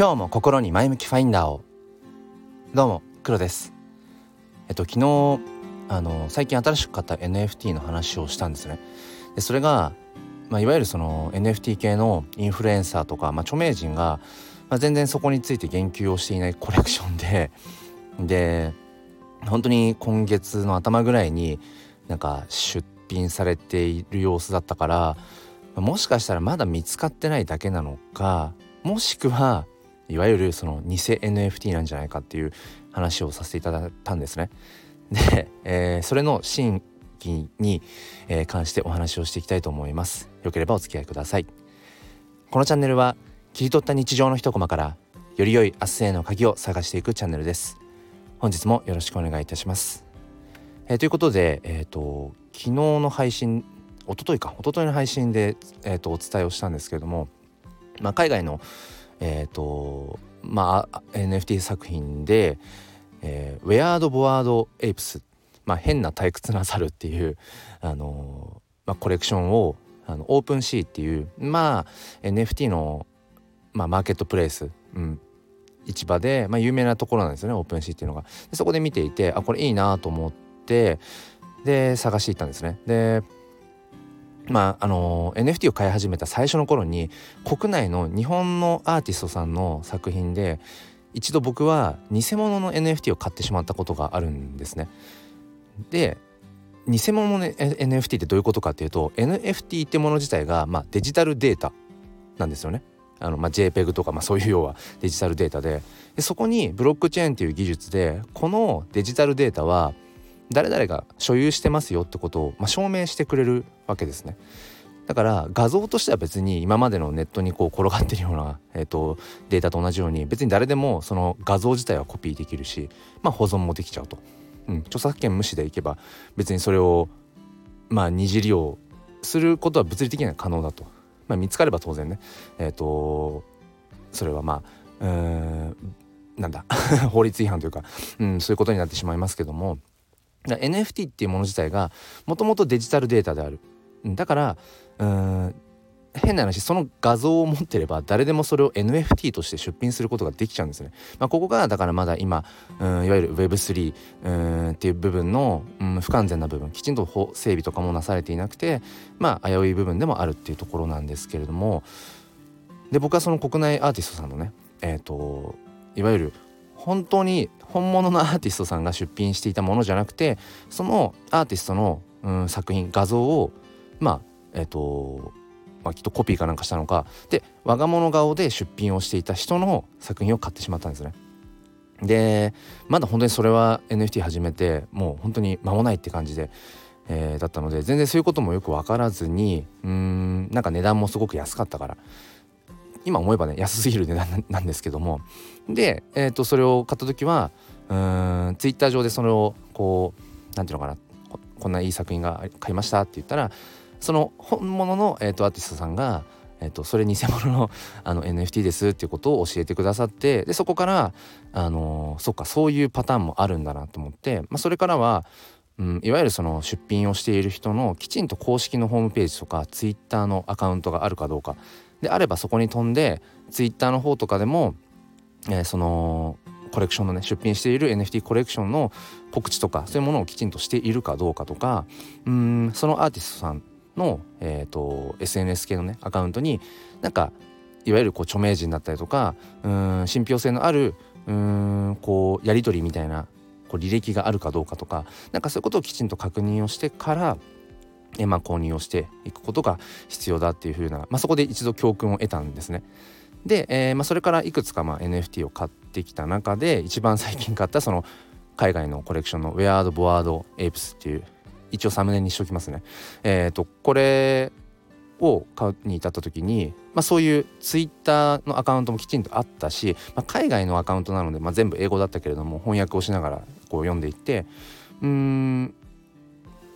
今日も心に前向きファインダーを。どうも黒です。えっと昨日あの最近新しく買った NFT の話をしたんですね。でそれがまあ、いわゆるその NFT 系のインフルエンサーとか、まあ、著名人が、まあ、全然そこについて言及をしていないコレクションでで本当に今月の頭ぐらいになんか出品されている様子だったからもしかしたらまだ見つかってないだけなのかもしくはいわゆるその偽 NFT なんじゃないかっていう話をさせていただいたんですね。で、えー、それの真偽に、関してお話をしていきたいと思います。よければお付き合いください。このチャンネルは切り取った日常の一コマからより良い明日への鍵を探していくチャンネルです。本日もよろしくお願いいたします。えー、ということで、えーと、昨日の配信一昨日か一昨日の配信で、えーと、お伝えをしたんですけれども、まあ、海外の、えーとまあ、NFT 作品で「えー、 Weird Bored Apes」まあ、変な退屈な猿っていう、あの、まあ、コレクションをあの OpenSea っていうまあ NFT の、まあ、マーケットプレイス、うん、市場で、まあ、有名なところなんですよね OpenSea っていうのが。そこで見ていてあこれいいなと思ってで探していったんですね。でまああの NFT を買い始めた最初の頃に国内の日本のアーティストさんの作品で一度僕は偽物の NFT を買ってしまったことがあるんですね。で偽物の NFT ってどういうことかっていうと NFT ってもの自体が、まあ、デジタルデータなんですよね。あのまあ、JPEG とか、まあ、そういう要はデジタルデータででそこにブロックチェーンっていう技術でこのデジタルデータは誰々が所有してますよってことを、まあ、証明してくれるわけですね。だから画像としては別に今までのネットにこう転がってるような、えーと、データと同じように別に誰でもその画像自体はコピーできるし、まあ、保存もできちゃうと。うん、著作権無視でいけば別にそれをまあ二次利用することは物理的には可能だと。まあ、見つかれば当然ねえっ、ー、とそれはまあうーんなんだ 法律違反というか、うん、そういうことになってしまいますけども NFT っていうもの自体がもともとデジタルデータであるだからうん変な話その画像を持ってれば誰でもそれを NFT として出品することができちゃうんですね。まあ、ここがだからまだ今うんいわゆる Web3 うんっていう部分の、うん、不完全な部分きちんと法整備とかもなされていなくてまあ危うい部分でもあるっていうところなんですけれどもで僕はその国内アーティストさんのねえっ、ー、といわゆる本当に本物のアーティストさんが出品していたものじゃなくてそのアーティストの、うん、作品画像をまあえっ、ー、とまあ、きっとコピーかなんかしたのかで我が物顔で出品をしていた人の作品を買ってしまったんですね。でまだ本当にそれは NFT 始めてもう本当に間もないって感じで、えー、だったので全然そういうこともよく分からずにうんなんか値段もすごく安かったから今思えばね安すぎる値段なんですけども。で、えー、とそれを買った時はうんツイッター上でそれをこう何て言うのかなこんないい作品が買いましたって言ったらその本物の、えーと、アーティストさんが、えーと、それ偽物のあの NFT ですっていうことを教えてくださってでそこからあのー、そっかそういうパターンもあるんだなと思って、まあ、それからは、うん、いわゆるその出品をしている人のきちんと公式のホームページとか Twitter のアカウントがあるかどうかであればそこに飛んで Twitter の方とかでも、えー、そのコレクションのね出品している NFT コレクションの告知とかそういうものをきちんとしているかどうかとかうんそのアーティストさんの、えーと、SNS 系のねアカウントになんかいわゆるこう著名人だったりとかうん信憑性のあるうんこうやり取りみたいなこう履歴があるかどうかとかなんかそういうことをきちんと確認をしてからえまあ、購入をしていくことが必要だっていうふうな、まあ、そこで一度教訓を得たんですね。で、えーまあ、それからいくつかま NFT を買ってきた中で一番最近買ったその海外のコレクションのウェアード・ボワード・エイプスっていう一応サムネにしておきますね。えっ、ー、とこれを買うに至った時に、まあ、そういうツイッターのアカウントもきちんとあったし、まあ、海外のアカウントなので、まあ、全部英語だったけれども翻訳をしながらこう読んでいってうーん、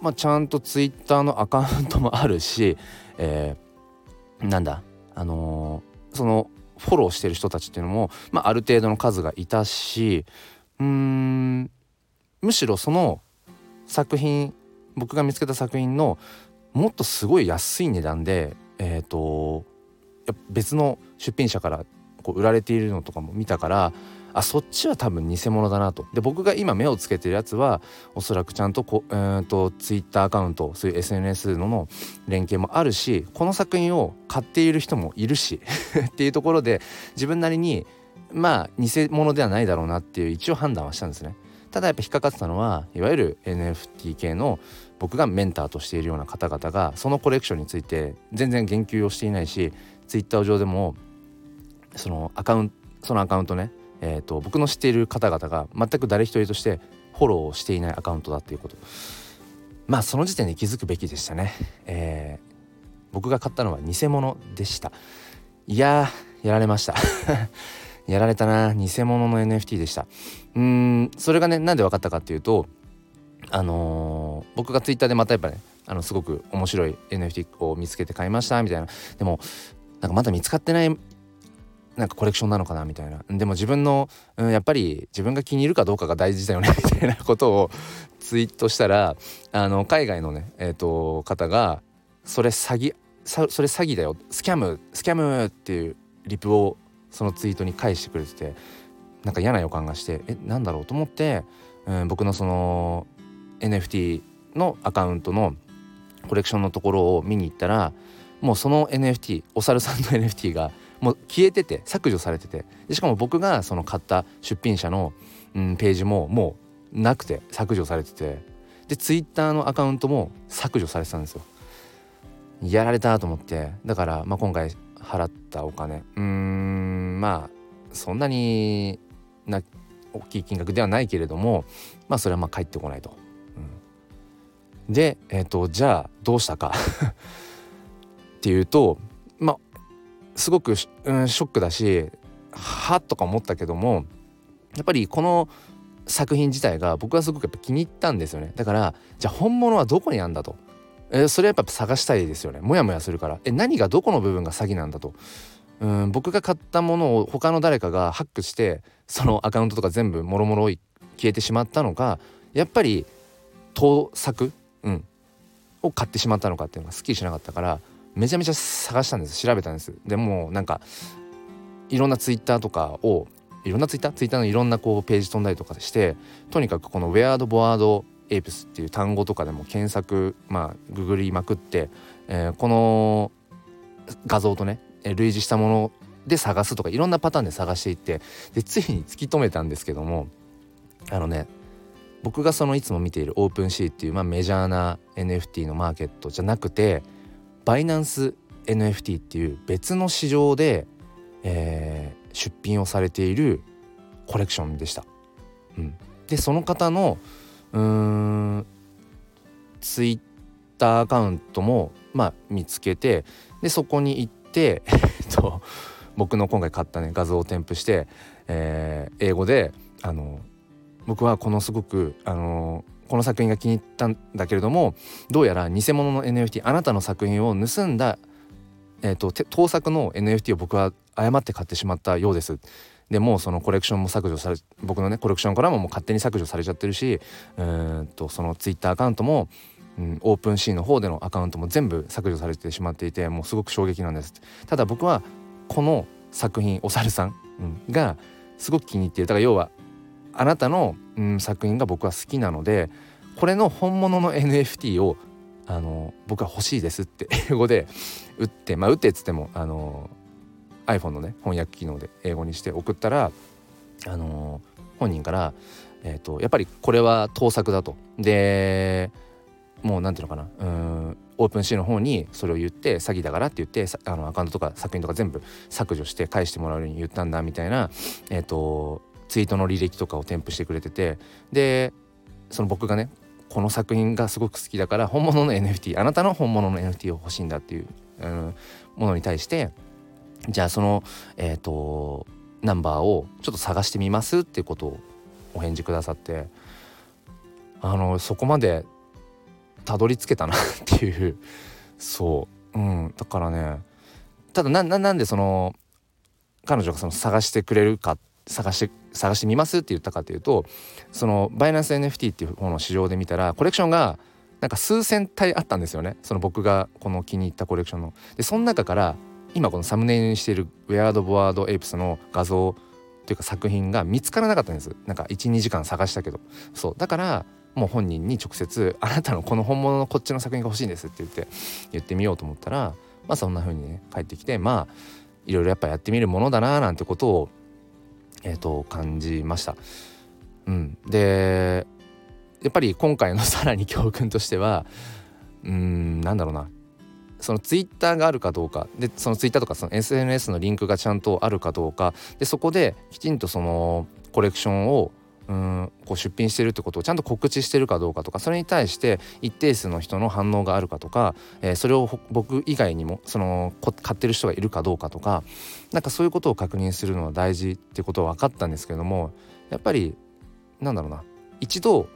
まあ、ちゃんとツイッターのアカウントもあるし、えー、なんだあのー、そのフォローしてる人たちっていうのも、まあ、ある程度の数がいたしうーんむしろその作品僕が見つけた作品のもっとすごい安い値段でえっ、ー、と別の出品者からこう売られているのとかも見たからあそっちは多分偽物だなとで僕が今目をつけてるやつはおそらくちゃんとこ、えーと、ツイッターアカウントそういう SNS のの連携もあるしこの作品を買っている人もいるし っていうところで自分なりにまあ偽物ではないだろうなっていう一応判断はしたんですね。ただやっぱ引っかかってたのはいわゆる NFT 系の僕がメンターとしているような方々がそのコレクションについて全然言及をしていないしツイッター上でもそのアカウントそのアカウントねえーと、僕の知っている方々が全く誰一人としてフォローしていないアカウントだっていうこと。まあその時点で気づくべきでしたね、えー、僕が買ったのは偽物でした。いややられました。やられたな。偽物の NFT でした。うんそれがねなんで分かったかっていうとあのー、僕が Twitter でまたやっぱねあのすごく面白い NFT を見つけて買いましたみたいな。でもなんかまだ見つかってないなんかコレクションなのかなみたいな。でも自分の、うん、やっぱり自分が気に入るかどうかが大事だよね。みたいなことをツイートしたらあの海外のね、えーと、方が「それ詐欺それ詐欺だよ。スキャムスキャム」っていうリプをそのツイートに返してくれててなんか嫌な予感がしてえなんだろうと思って、うん、僕のその NFT のアカウントのコレクションのところを見に行ったらもうその NFT お猿さんの NFT がもう消えてて削除されてて。しかも僕がその買った出品者の、うん、ページももうなくて削除されてて。でツイッターのアカウントも削除されてたんですよ。やられたと思って。だから、まあ、今回払ったお金。うーんまあそんなにな大きい金額ではないけれどもまあそれはまあ返ってこないと。うん、で、えーと、とじゃあどうしたか。っていうとまあすごく、うん、ショックだしはっとか思ったけどもやっぱりこの作品自体が僕はすごくやっぱ気に入ったんですよね。だからじゃあ本物はどこにあんだと、えー、それはやっぱ探したいですよね。モヤモヤするから。え何がどこの部分が詐欺なんだと。うん僕が買ったものを他の誰かがハックしてそのアカウントとか全部もろもろ消えてしまったのかやっぱり盗作、うん、を買ってしまったのかっていうのがすっきりしなかったからめちゃめちゃ探したんです。調べたんです。でもなんかいろんなツイッターとかをいろんなツイッター？ツイッターのいろんなこうページ飛んだりとかしてとにかくこのウェアードボワードエイプスっていう単語とかでも検索まあググりまくって、えー、この画像とね類似したもので探すとかいろんなパターンで探していってでついに突き止めたんですけどもあのね僕がそのいつも見ているオープンシーっていう、まあ、メジャーな NFT のマーケットじゃなくてバイナンス NFT っていう別の市場で、えー、出品をされているコレクションでした。うん、でその方のうーんツイッターアカウントも、まあ、見つけてでそこに行って えっと僕の今回買ったね画像を添付して、えー、英語であの僕はこのすごくあのこの作品が気に入ったんだけれどもどうやら偽物の NFT あなたの作品を盗んだ、えーと、盗作の NFT を僕は誤って買ってしまったようです。でもうそのコレクションも削除され僕のねコレクションからももう勝手に削除されちゃってるしうんとそのツイッターアカウントも、うん、オープンシーの方でのアカウントも全部削除されてしまっていてもうすごく衝撃なんですただ僕はこの作品お猿さん、うん、がすごく気に入っているだから要はあなたの、うん、作品が僕は好きなのでこれの本物の NFT をあの僕は欲しいですって英語で打ってまあ打ってっつってもあの iPhone のね翻訳機能で英語にして送ったらあの本人から、えーと、やっぱりこれは盗作だと。でもう何ていうのかなうんオープンシーの方にそれを言って詐欺だからって言ってあのアカウントとか作品とか全部削除して返してもらうように言ったんだみたいな、えーとツイートの履歴とかを添付してくれててでその僕がねこの作品がすごく好きだから本物の NFT あなたの本物の NFT を欲しいんだっていう、うん、ものに対してじゃあそのえっ、ー、とナンバーをちょっと探してみますっていうことをお返事くださってあのそこまでたどり着けたなっていうそううんだからねただななんでその彼女がその探してくれるかっ探して探してみますって言ったかというとそのバイナンス NFT っていう方の市場で見たらコレクションがなんか数千体あったんですよね。その僕がこの気に入ったコレクションの。でその中から今このサムネイルにしているウェアード・ボワード・エイプスの画像というか作品が見つからなかったんです。なんか12時間探したけど。そう。だからもう本人に直接「あなたのこの本物のこっちの作品が欲しいんです」って言って言ってみようと思ったらまあそんな風にね帰ってきてまあいろいろやっぱやってみるものだななんてことをえーと、感じました。うん、でやっぱり今回のさらに教訓としてはうんなんだろうな。そのツイッターがあるかどうか。でそのツイッターとかその SNS のリンクがちゃんとあるかどうか。でそこできちんとそのコレクションをうんこう出品してるってことをちゃんと告知してるかどうかとかそれに対して一定数の人の反応があるかとか、えー、それを僕以外にもその買ってる人がいるかどうかとかなんかそういうことを確認するのは大事ってことは分かったんですけどもやっぱりなんだろうな。一度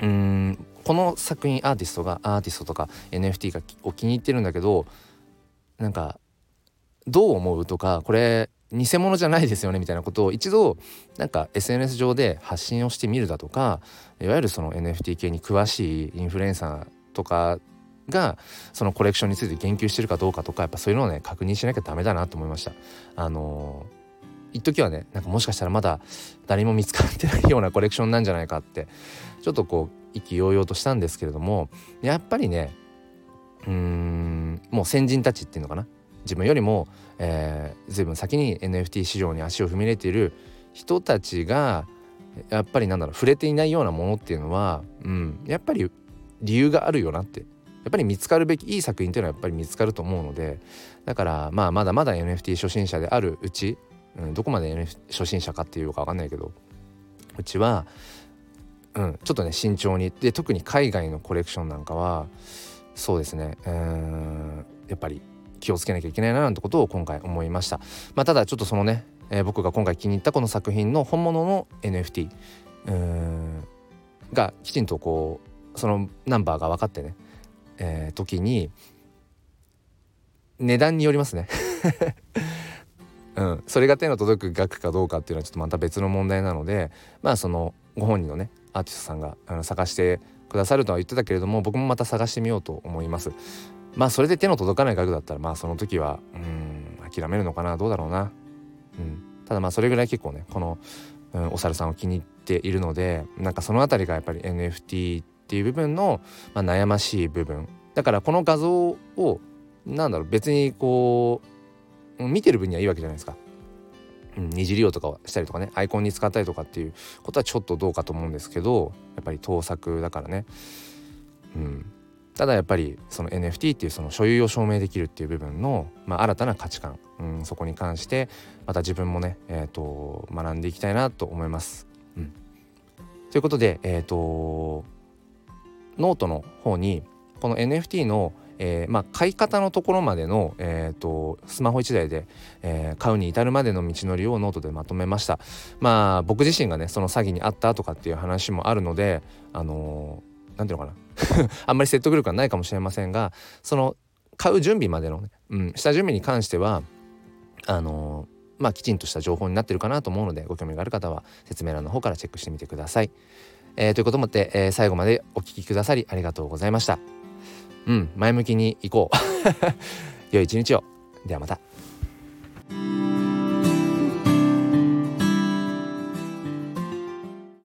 うんこの作品アーティストがアーティストとか NFT がを気に入ってるんだけどなんかどう思うとかこれ偽物じゃないですよねみたいなことを一度なんか SNS 上で発信をしてみるだとかいわゆるその NFT 系に詳しいインフルエンサーとかがそのコレクションについて言及してるかどうかとかやっぱそういうのをね確認しなきゃダメだなと思いました。あのー、一時はねなんかもしかしたらまだ誰も見つかってないようなコレクションなんじゃないかってちょっとこう意気揚々としたんですけれどもやっぱりねうーんもう先人たちっていうのかな自分よりも、えー、随分先に NFT 市場に足を踏み入れている人たちがやっぱりなんだろう触れていないようなものっていうのは、うん、やっぱり理由があるよなって。やっぱり見つかるべきいい作品っていうのはやっぱり見つかると思うのでだからまあまだまだ NFT 初心者であるうち、うん、どこまで NF 初心者かっていうか分かんないけどうちは、うん、ちょっとね慎重に。で特に海外のコレクションなんかはそうですねうんやっぱり気をつけなきゃいけないななんてことを今回思いました。まあ、ただちょっとそのね、えー、僕が今回気に入ったこの作品の本物の NFT がきちんとこうそのナンバーが分かってね、えー、時に値段によりますね うん、それが手の届く額かどうかっていうのはちょっとまた別の問題なのでまあそのご本人のねアーティストさんがあの探してくださるとは言ってたけれども僕もまた探してみようと思いますまあそれで手の届かない額だったらまあその時はうん諦めるのかなどうだろうな、うん、ただまあそれぐらい結構ねこの、うん、お猿さんを気に入っているのでなんかその辺りがやっぱり NFT っていう部分の、まあ、悩ましい部分。だからこの画像をなんだろう別にこう見てる分にはいいわけじゃないですか。うん、二次利用とかしたりとかねアイコンに使ったりとかっていうことはちょっとどうかと思うんですけどやっぱり盗作だからね、うん、ただやっぱりその NFT っていうその所有を証明できるっていう部分の、まあ、新たな価値観、うん、そこに関してまた自分もね、えーと、学んでいきたいなと思います。うん、ということで、えーと、ノートの方にこの NFT の、えー、まあ、買い方のところまでの、えーと、スマホ1台で、えー、買うに至るまでの道のりをノートでまとめました。まあ僕自身がねその詐欺にあったとかっていう話もあるのであの何ていうのかな？あんまり説得力はないかもしれませんがその買う準備までのね、うん、下準備に関してはあのー、まあきちんとした情報になってるかなと思うのでご興味がある方は説明欄の方からチェックしてみてください。えー、ということもって、えー、最後までお聴きくださりありがとうございました。うん、前向きに行こう。良い一日を。ではまた。